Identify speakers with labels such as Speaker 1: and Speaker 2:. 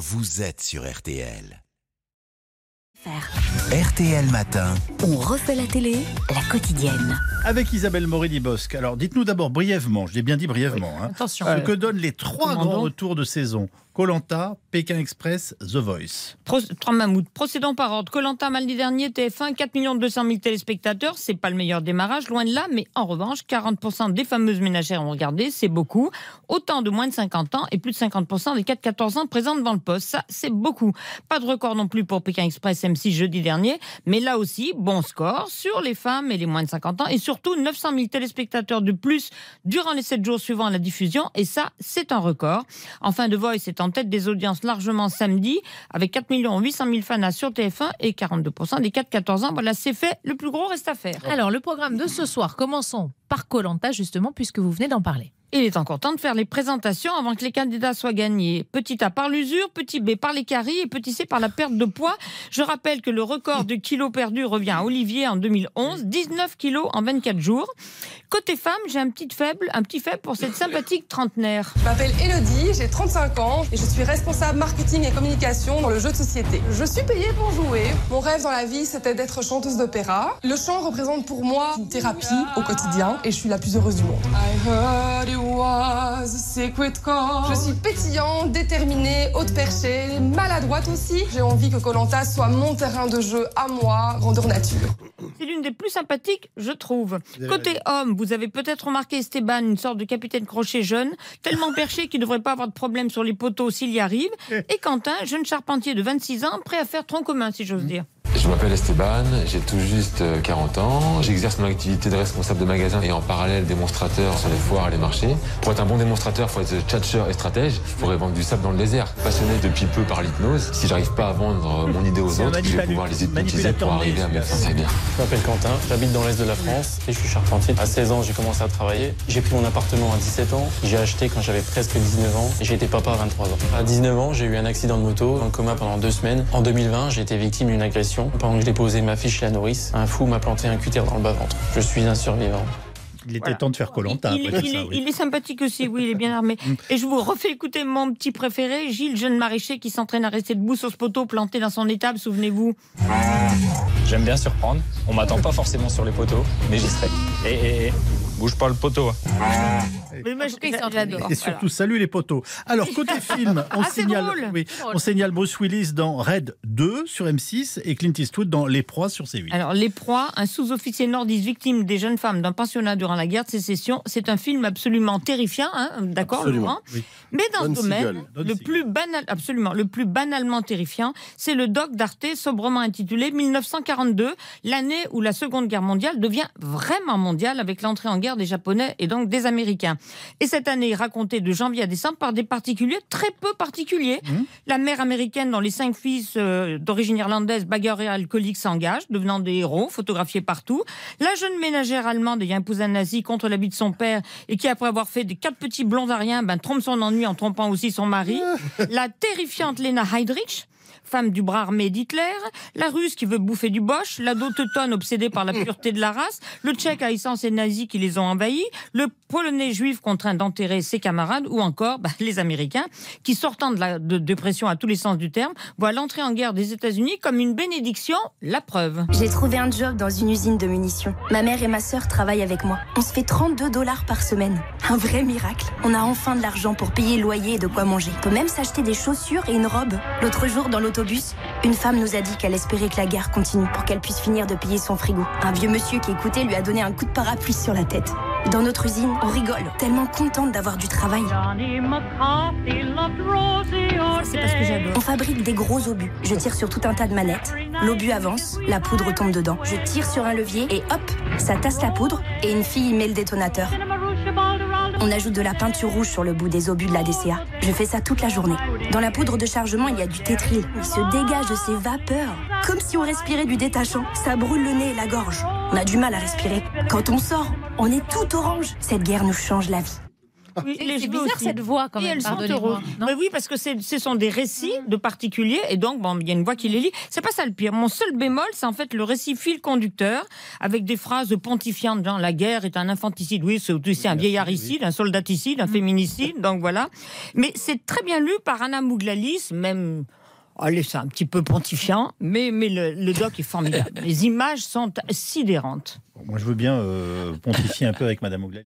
Speaker 1: vous êtes sur RTL. RTL Matin.
Speaker 2: On refait la télé, la quotidienne.
Speaker 3: Avec Isabelle Morini-Bosque. Alors, dites-nous d'abord brièvement, je l'ai bien dit brièvement, hein,
Speaker 4: Attention.
Speaker 3: ce que donnent les trois grands retours de saison. Colanta, Pékin Express, The Voice.
Speaker 4: Pro- Trois mammouths. Procédons par ordre. Colanta, mardi dernier, TF1, 4 200 000 téléspectateurs. C'est pas le meilleur démarrage, loin de là, mais en revanche, 40% des fameuses ménagères ont regardé, c'est beaucoup. Autant de moins de 50 ans et plus de 50% des 4-14 ans présents devant le poste. Ça, c'est beaucoup. Pas de record non plus pour Pékin Express M6 jeudi dernier, mais là aussi, bon score sur les femmes et les moins de 50 ans et surtout 900 000 téléspectateurs de plus durant les 7 jours suivant la diffusion et ça, c'est un record. Enfin, The Voice est en tête des audiences largement samedi avec 4 800 000 fans sur TF1 et 42% des 4-14 ans. Voilà, c'est fait. Le plus gros reste à faire.
Speaker 5: Alors, le programme de ce soir, commençons par Colanta, justement, puisque vous venez d'en parler.
Speaker 4: Il est encore temps de faire les présentations avant que les candidats soient gagnés. Petit A par l'usure, petit B par les caries et petit C par la perte de poids. Je rappelle que le record de kilos perdus revient à Olivier en 2011, 19 kilos en 24 jours. Côté femme, j'ai un petit faible, un petit faible pour cette sympathique trentenaire.
Speaker 6: Je m'appelle Elodie, j'ai 35 ans et je suis responsable marketing et communication dans le jeu de société. Je suis payée pour jouer. Mon rêve dans la vie, c'était d'être chanteuse d'opéra. Le chant représente pour moi une thérapie au quotidien et je suis la plus heureuse du monde. I heard it was a secret call. Je suis pétillante, déterminée, haute perchée, maladroite aussi. J'ai envie que Colanta soit mon terrain de jeu à moi, grandeur nature.
Speaker 4: C'est l'une des plus sympathiques, je trouve. Côté homme, vous avez peut-être remarqué Esteban, une sorte de capitaine crochet jeune, tellement perché qu'il ne devrait pas avoir de problème sur les poteaux s'il y arrive. Et Quentin, jeune charpentier de 26 ans, prêt à faire tronc commun, si j'ose dire.
Speaker 7: Je m'appelle Esteban, j'ai tout juste euh, 40 ans. J'exerce mon activité de responsable de magasin et en parallèle démonstrateur sur les foires et les marchés. Pour être un bon démonstrateur, il faut être tchatcheur et stratège. Je pourrais vendre du sable dans le désert. Passionné depuis peu par l'hypnose. Si j'arrive pas à vendre euh, mon idée aux autres, je vais pouvoir les hypnotiser pour arriver à mes fins. C'est bien.
Speaker 8: Je m'appelle Quentin, j'habite dans l'est de la France et je suis charpentier. À 16 ans, j'ai commencé à travailler. J'ai pris mon appartement à 17 ans. J'ai acheté quand j'avais presque 19 ans et j'ai été papa à 23 ans. À 19 ans, j'ai eu un accident de moto, dans le coma pendant deux semaines. En 2020, j'ai été victime d'une agression. Pendant que je déposais ma fiche chez la nourrice, un fou m'a planté un cutter dans le bas-ventre. Je suis un survivant.
Speaker 3: Il était
Speaker 4: Voilà.
Speaker 3: temps de faire Colanta.
Speaker 4: Il, il- il est, il est sympathique aussi, oui, il est bien armé. Et je vous refais écouter mon petit préféré, Gilles, jeune maraîcher qui s'entraîne à rester debout sur ce poteau planté dans son étable, souvenez-vous.
Speaker 9: J'aime bien surprendre. On m'attend pas forcément sur les poteaux, mais j'y serai. Et, et, et, bouge pas le poteau.
Speaker 4: Mais moi.
Speaker 3: Et surtout, salut les poteaux. Alors, côté film, on,
Speaker 4: Ah,
Speaker 3: signale,
Speaker 4: drôle.
Speaker 3: oui, on signale Bruce Willis dans Red 2 sur M6 et Clint Eastwood dans Les Proies sur C8.
Speaker 4: Alors, Les Proies, un sous-officier nordiste victime des jeunes femmes d'un pensionnat durant la guerre de sécession, c'est un film absolument terrifiant, hein, d'accord. Laurent
Speaker 3: Oui.
Speaker 4: Mais dans
Speaker 10: Don
Speaker 4: ce domaine, le plus banal, absolument, le plus banalement terrifiant, c'est le doc d'Arte sobrement intitulé 1942, l'année où la Seconde Guerre mondiale devient vraiment mondiale avec l'entrée en guerre des Japonais et donc des Américains. Et cette année est racontée de janvier à décembre par des particuliers très peu particuliers.
Speaker 3: Mmh.
Speaker 4: La mère américaine dont les cinq fils euh, d'origine irlandaise bagarrés alcooliques s'engagent, devenant des héros, photographiés partout. La jeune ménagère allemande ayant épousé un nazi contre l'habit de son père et qui, après avoir fait des quatre petits blonds ariens, ben, trompe son ennui en trompant aussi son mari. La terrifiante Lena Heydrich femme du bras armé d'Hitler, la russe qui veut bouffer du boche, la teutonne obsédée par la pureté de la race, le tchèque haïssant ses nazis qui les ont envahis, le polonais juif contraint d'enterrer ses camarades, ou encore bah, les américains qui, sortant de la de dépression à tous les sens du terme, voient l'entrée en guerre des États-Unis comme une bénédiction, la preuve.
Speaker 2: J'ai trouvé un job dans une usine de munitions. Ma mère et ma sœur travaillent avec moi. On se fait 32 dollars par semaine. Un vrai miracle. On a enfin de l'argent pour payer le loyer et de quoi manger. On peut même s'acheter des chaussures et une robe. L'autre jour, dans l'autobus, une femme nous a dit qu'elle espérait que la guerre continue pour qu'elle puisse finir de payer son frigo. Un vieux monsieur qui écoutait lui a donné un coup de parapluie sur la tête. Dans notre usine, on rigole, tellement contente d'avoir du travail.
Speaker 4: C'est parce que j'adore.
Speaker 2: On fabrique des gros obus. Je tire sur tout un tas de manettes. L'obus avance, la poudre tombe dedans. Je tire sur un levier et hop, ça tasse la poudre et une fille y met le détonateur. On ajoute de la peinture rouge sur le bout des obus de la DCA. Je fais ça toute la journée. Dans la poudre de chargement, il y a du tétryl. Il se dégage de ces vapeurs. Comme si on respirait du détachant. Ça brûle le nez et la gorge. On a du mal à respirer. Quand on sort, on est tout orange. Cette guerre nous change la vie.
Speaker 4: Oui,
Speaker 5: C'est bizarre
Speaker 4: aussi.
Speaker 5: cette voix quand
Speaker 4: Et
Speaker 5: même.
Speaker 4: elles sont heureuses. Mais oui, parce que c'est- ce sont des récits de particuliers, et donc bon, il y a une voix qui les lit. C'est pas ça le pire. Mon seul bémol, c'est en fait le récit fil conducteur, avec des phrases pontifiantes, genre la guerre est un infanticide. Oui, c'est aussi un vieillaricide, un soldaticide, un féminicide, donc voilà. Mais c'est très bien lu par Anna Mouglalis, même. Allez, c'est un petit peu pontifiant, mais, mais le, le doc est formidable. Les images sont sidérantes.
Speaker 3: Moi, je veux bien euh, pontifier un peu avec Madame Oglais.